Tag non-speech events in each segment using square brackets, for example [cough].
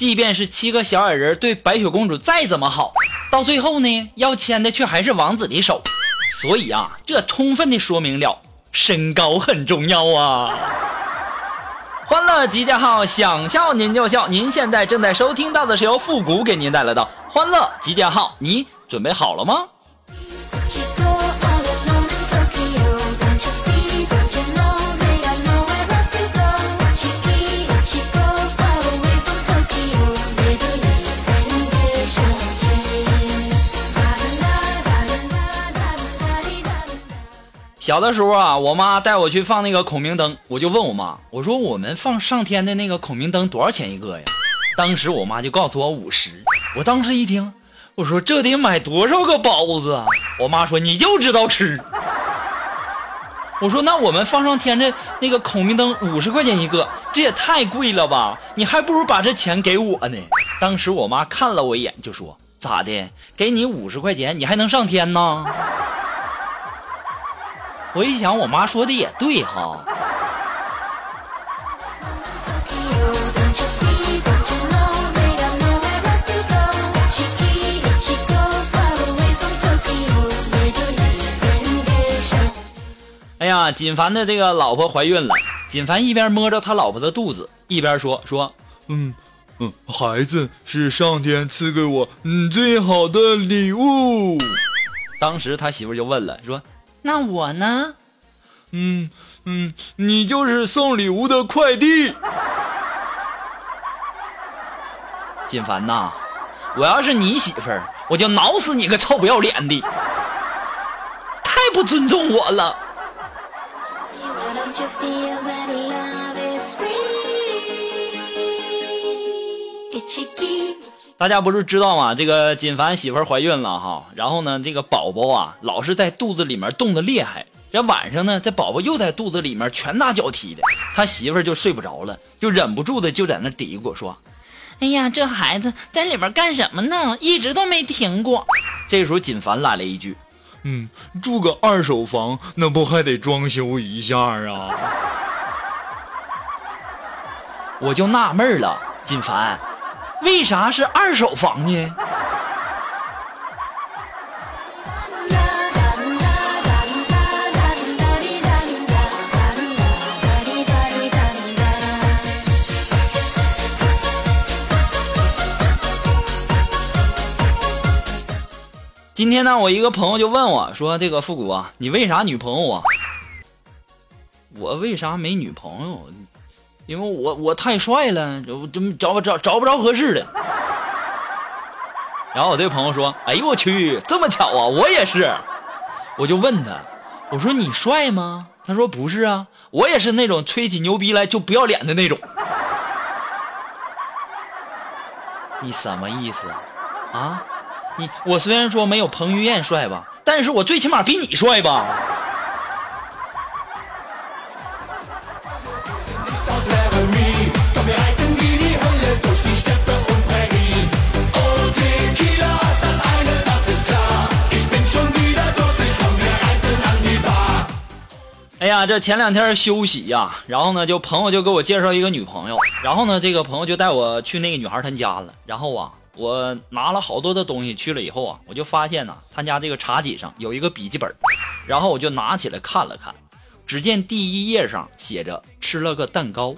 即便是七个小矮人对白雪公主再怎么好，到最后呢，要牵的却还是王子的手。所以啊，这充分的说明了身高很重要啊！欢乐集结号，想笑您就笑。您现在正在收听到的是由复古给您带来的欢乐集结号，你准备好了吗？小的时候啊，我妈带我去放那个孔明灯，我就问我妈，我说我们放上天的那个孔明灯多少钱一个呀？当时我妈就告诉我五十。我当时一听，我说这得买多少个包子啊？我妈说你就知道吃。我说那我们放上天的那个孔明灯五十块钱一个，这也太贵了吧？你还不如把这钱给我呢。当时我妈看了我一眼，就说咋的？给你五十块钱，你还能上天呢？我一想，我妈说的也对哈。哎呀，锦凡的这个老婆怀孕了，锦凡一边摸着他老婆的肚子，一边说说，嗯嗯，孩子是上天赐给我嗯最好的礼物。当时他媳妇就问了，说。那我呢？嗯嗯，你就是送礼物的快递。锦凡呐，我要是你媳妇儿，我就挠死你个臭不要脸的！太不尊重我了。大家不是知道吗？这个锦凡媳妇怀孕了哈，然后呢，这个宝宝啊，老是在肚子里面冻得厉害。这晚上呢，这宝宝又在肚子里面拳打脚踢的，他媳妇就睡不着了，就忍不住的就在那嘀咕说：“哎呀，这孩子在里面干什么呢？一直都没停过。”这时候锦凡来了一句：“嗯，住个二手房，那不还得装修一下啊？” [laughs] 我就纳闷了，锦凡。为啥是二手房呢？今天呢，我一个朋友就问我说：“这个复古啊，你为啥女朋友啊？”我为啥没女朋友？因为我我太帅了，怎找不找找不着合适的。然后我这朋友说：“哎呦我去，这么巧啊，我也是。”我就问他，我说：“你帅吗？”他说：“不是啊，我也是那种吹起牛逼来就不要脸的那种。[laughs] ”你什么意思啊啊？你我虽然说没有彭于晏帅吧，但是我最起码比你帅吧。呀，这前两天休息呀，然后呢，就朋友就给我介绍一个女朋友，然后呢，这个朋友就带我去那个女孩她家了，然后啊，我拿了好多的东西去了以后啊，我就发现呢，她家这个茶几上有一个笔记本，然后我就拿起来看了看，只见第一页上写着吃了个蛋糕，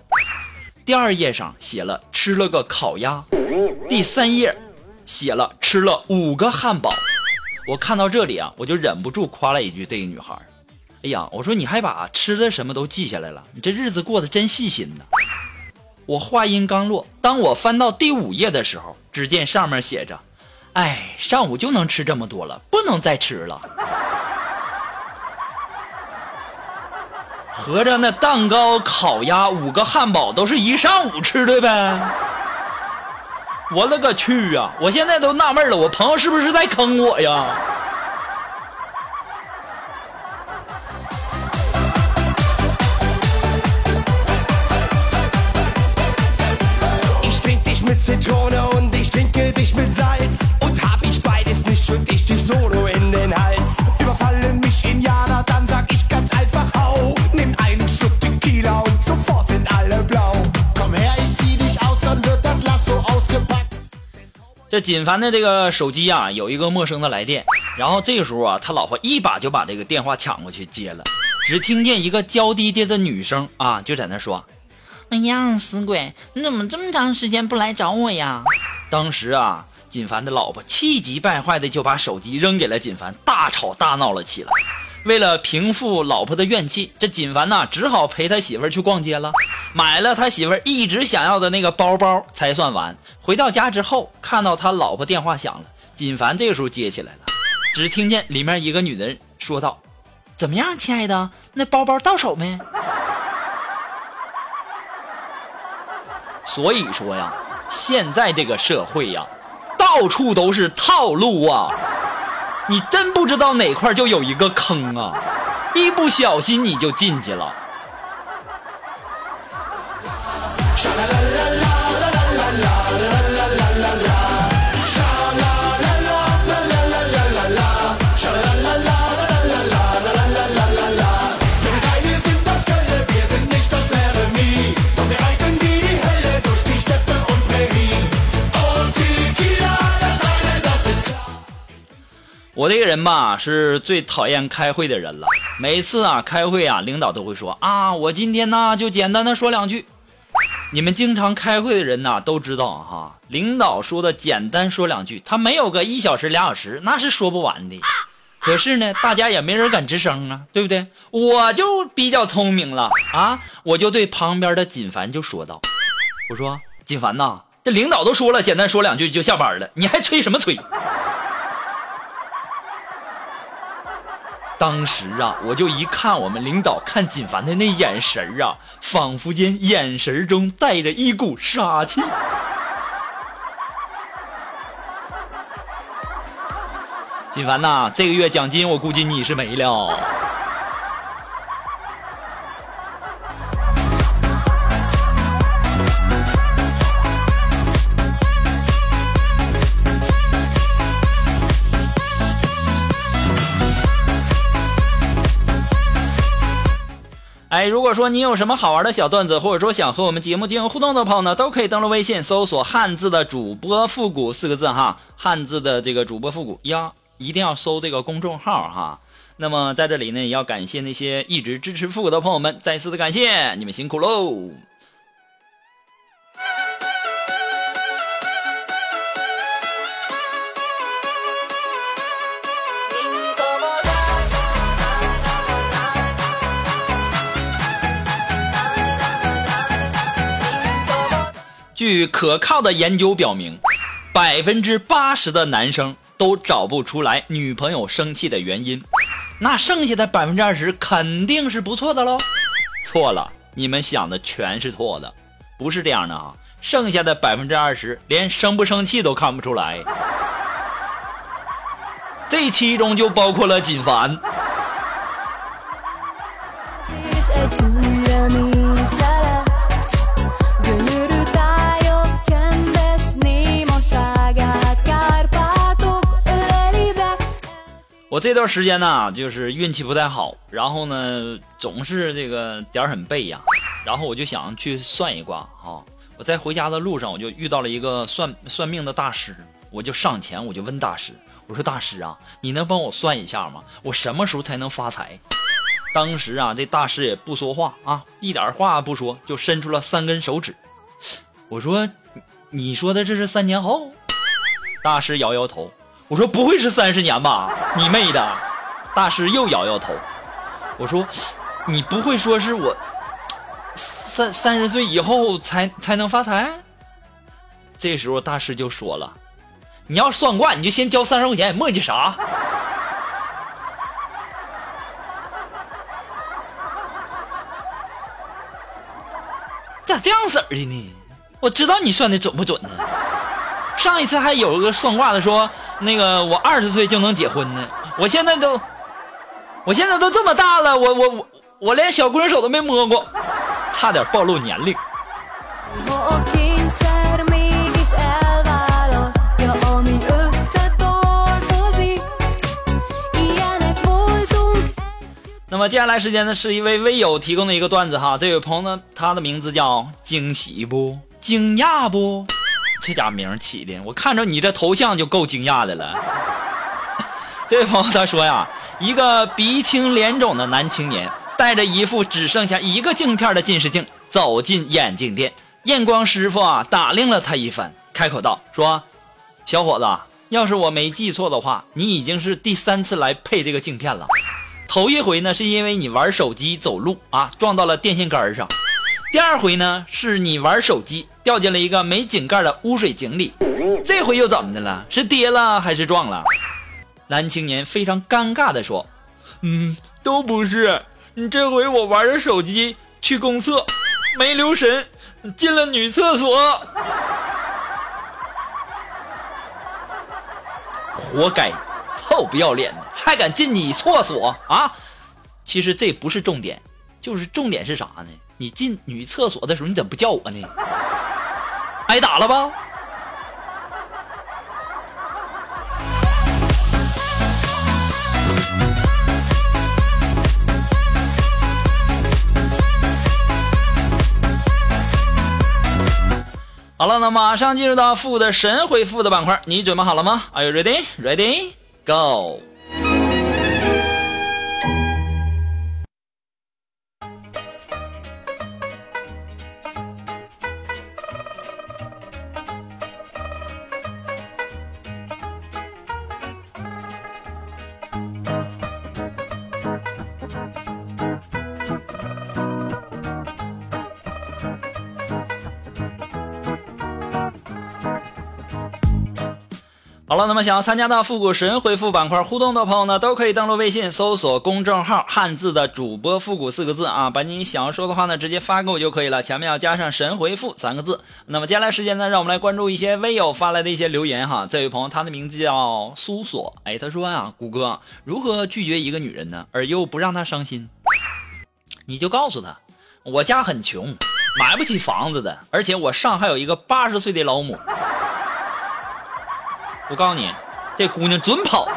第二页上写了吃了个烤鸭，第三页写了吃了五个汉堡，我看到这里啊，我就忍不住夸了一句这个女孩。哎呀，我说你还把吃的什么都记下来了，你这日子过得真细心呐！我话音刚落，当我翻到第五页的时候，只见上面写着：“哎，上午就能吃这么多了，不能再吃了。”合着那蛋糕、烤鸭、五个汉堡都是一上午吃的呗？我勒个去啊！我现在都纳闷了，我朋友是不是在坑我呀？这锦凡的这个手机啊，有一个陌生的来电，然后这个时候啊，他老婆一把就把这个电话抢过去接了，只听见一个娇滴滴的女声啊，就在那说：“哎呀，死鬼，你怎么这么长时间不来找我呀？”当时啊，锦凡的老婆气急败坏的就把手机扔给了锦凡，大吵大闹了起来。为了平复老婆的怨气，这锦凡呐只好陪他媳妇儿去逛街了，买了他媳妇儿一直想要的那个包包才算完。回到家之后，看到他老婆电话响了，锦凡这个时候接起来了，只听见里面一个女人说道：“怎么样，亲爱的，那包包到手没？”所以说呀，现在这个社会呀，到处都是套路啊。你真不知道哪块就有一个坑啊！一不小心你就进去了。我这个人吧，是最讨厌开会的人了。每次啊开会啊，领导都会说啊，我今天呢就简单的说两句。你们经常开会的人呐都知道哈，领导说的简单说两句，他没有个一小时俩小时，那是说不完的。可是呢，大家也没人敢吱声啊，对不对？我就比较聪明了啊，我就对旁边的锦凡就说道：“我说锦凡呐，这领导都说了，简单说两句就下班了，你还吹什么吹？”当时啊，我就一看我们领导看锦凡的那眼神啊，仿佛间眼神中带着一股杀气。锦凡呐，这个月奖金我估计你是没了。哎，如果说你有什么好玩的小段子，或者说想和我们节目进行互动的朋友呢，都可以登录微信搜索“汉字的主播复古”四个字哈，汉字的这个主播复古呀，一定要搜这个公众号哈。那么在这里呢，也要感谢那些一直支持复古的朋友们，再次的感谢你们辛苦喽。据可靠的研究表明，百分之八十的男生都找不出来女朋友生气的原因，那剩下的百分之二十肯定是不错的喽。错了，你们想的全是错的，不是这样的啊！剩下的百分之二十连生不生气都看不出来，这其中就包括了锦凡。我这段时间呢，就是运气不太好，然后呢，总是这个点很背呀，然后我就想去算一卦哈。我在回家的路上，我就遇到了一个算算命的大师，我就上前，我就问大师，我说大师啊，你能帮我算一下吗？我什么时候才能发财？当时啊，这大师也不说话啊，一点话不说，就伸出了三根手指。我说，你说的这是三年后？大师摇摇头。我说不会是三十年吧？你妹的！大师又摇摇头。我说，你不会说是我三三十岁以后才才能发财？这时候大师就说了：“你要算卦，你就先交三十块钱，磨叽啥？咋这样式儿的呢？我知道你算的准不准呢？上一次还有个算卦的说，那个我二十岁就能结婚呢，我现在都，我现在都这么大了，我我我连小姑娘手都没摸过，差点暴露年龄。那么接下来时间呢，是一位微友提供的一个段子哈。这位朋友呢，他的名字叫惊喜不惊讶不？这家名起的，我看着你这头像就够惊讶的了。这位朋友他说呀，一个鼻青脸肿的男青年，带着一副只剩下一个镜片的近视镜走进眼镜店，验光师傅啊打量了他一番，开口道说：“小伙子，要是我没记错的话，你已经是第三次来配这个镜片了。头一回呢，是因为你玩手机走路啊，撞到了电线杆上；第二回呢，是你玩手机掉进了一个没井盖的污水井里；这回又怎么的了？是跌了还是撞了？男青年非常尴尬地说：“嗯，都不是。你这回我玩着手机去公厕，没留神进了女厕所，活该！臭不要脸的，还敢进女厕所啊！其实这不是重点，就是重点是啥呢？你进女厕所的时候，你怎么不叫我呢？挨打了吧？”好了，那马上进入到负的神回复的板块，你准备好了吗？Are you ready? Ready? Go! 好了，那么想要参加到复古神回复板块互动的朋友呢，都可以登录微信搜索公众号“汉字的主播复古”四个字啊，把你想要说的话呢直接发给我就可以了，前面要加上“神回复”三个字。那么接下来时间呢，让我们来关注一些微友发来的一些留言哈。这位朋友他的名字叫苏索，哎，他说啊，谷歌如何拒绝一个女人呢，而又不让她伤心？你就告诉她，我家很穷，买不起房子的，而且我上还有一个八十岁的老母。我告诉你，这姑娘准跑。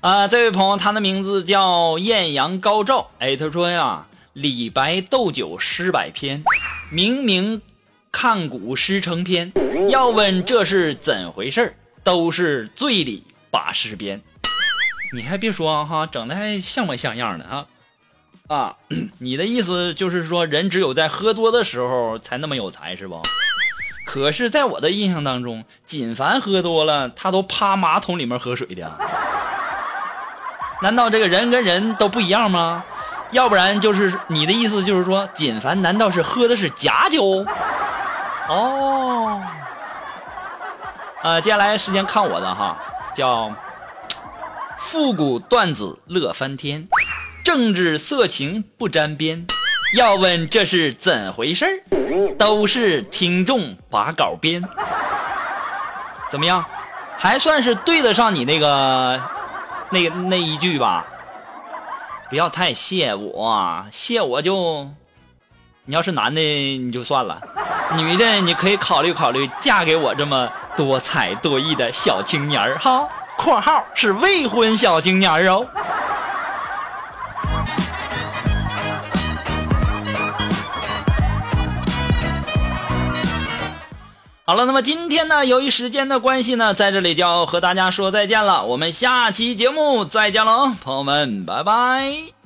啊，这位朋友，他的名字叫艳阳高照。哎，他说呀，李白斗酒诗百篇，明明看古诗成篇。要问这是怎回事都是醉里把诗编。你还别说哈，整的还像模像样的哈。啊，[clears throat] 你的意思就是说，人只有在喝多的时候才那么有才，是不？可是，在我的印象当中，锦凡喝多了，他都趴马桶里面喝水的。[laughs] 难道这个人跟人都不一样吗？要不然就是你的意思就是说，锦凡难道是喝的是假酒？哦，呃，接下来时间看我的哈，叫复古段子乐翻天。政治色情不沾边，要问这是怎回事儿？都是听众把稿编，怎么样？还算是对得上你那个那那一句吧？不要太谢我，谢我就，你要是男的你就算了，女的你可以考虑考虑嫁给我这么多才多艺的小青年儿哈。（括号是未婚小青年儿哦。）好了，那么今天呢，由于时间的关系呢，在这里就要和大家说再见了。我们下期节目再见喽，朋友们，拜拜。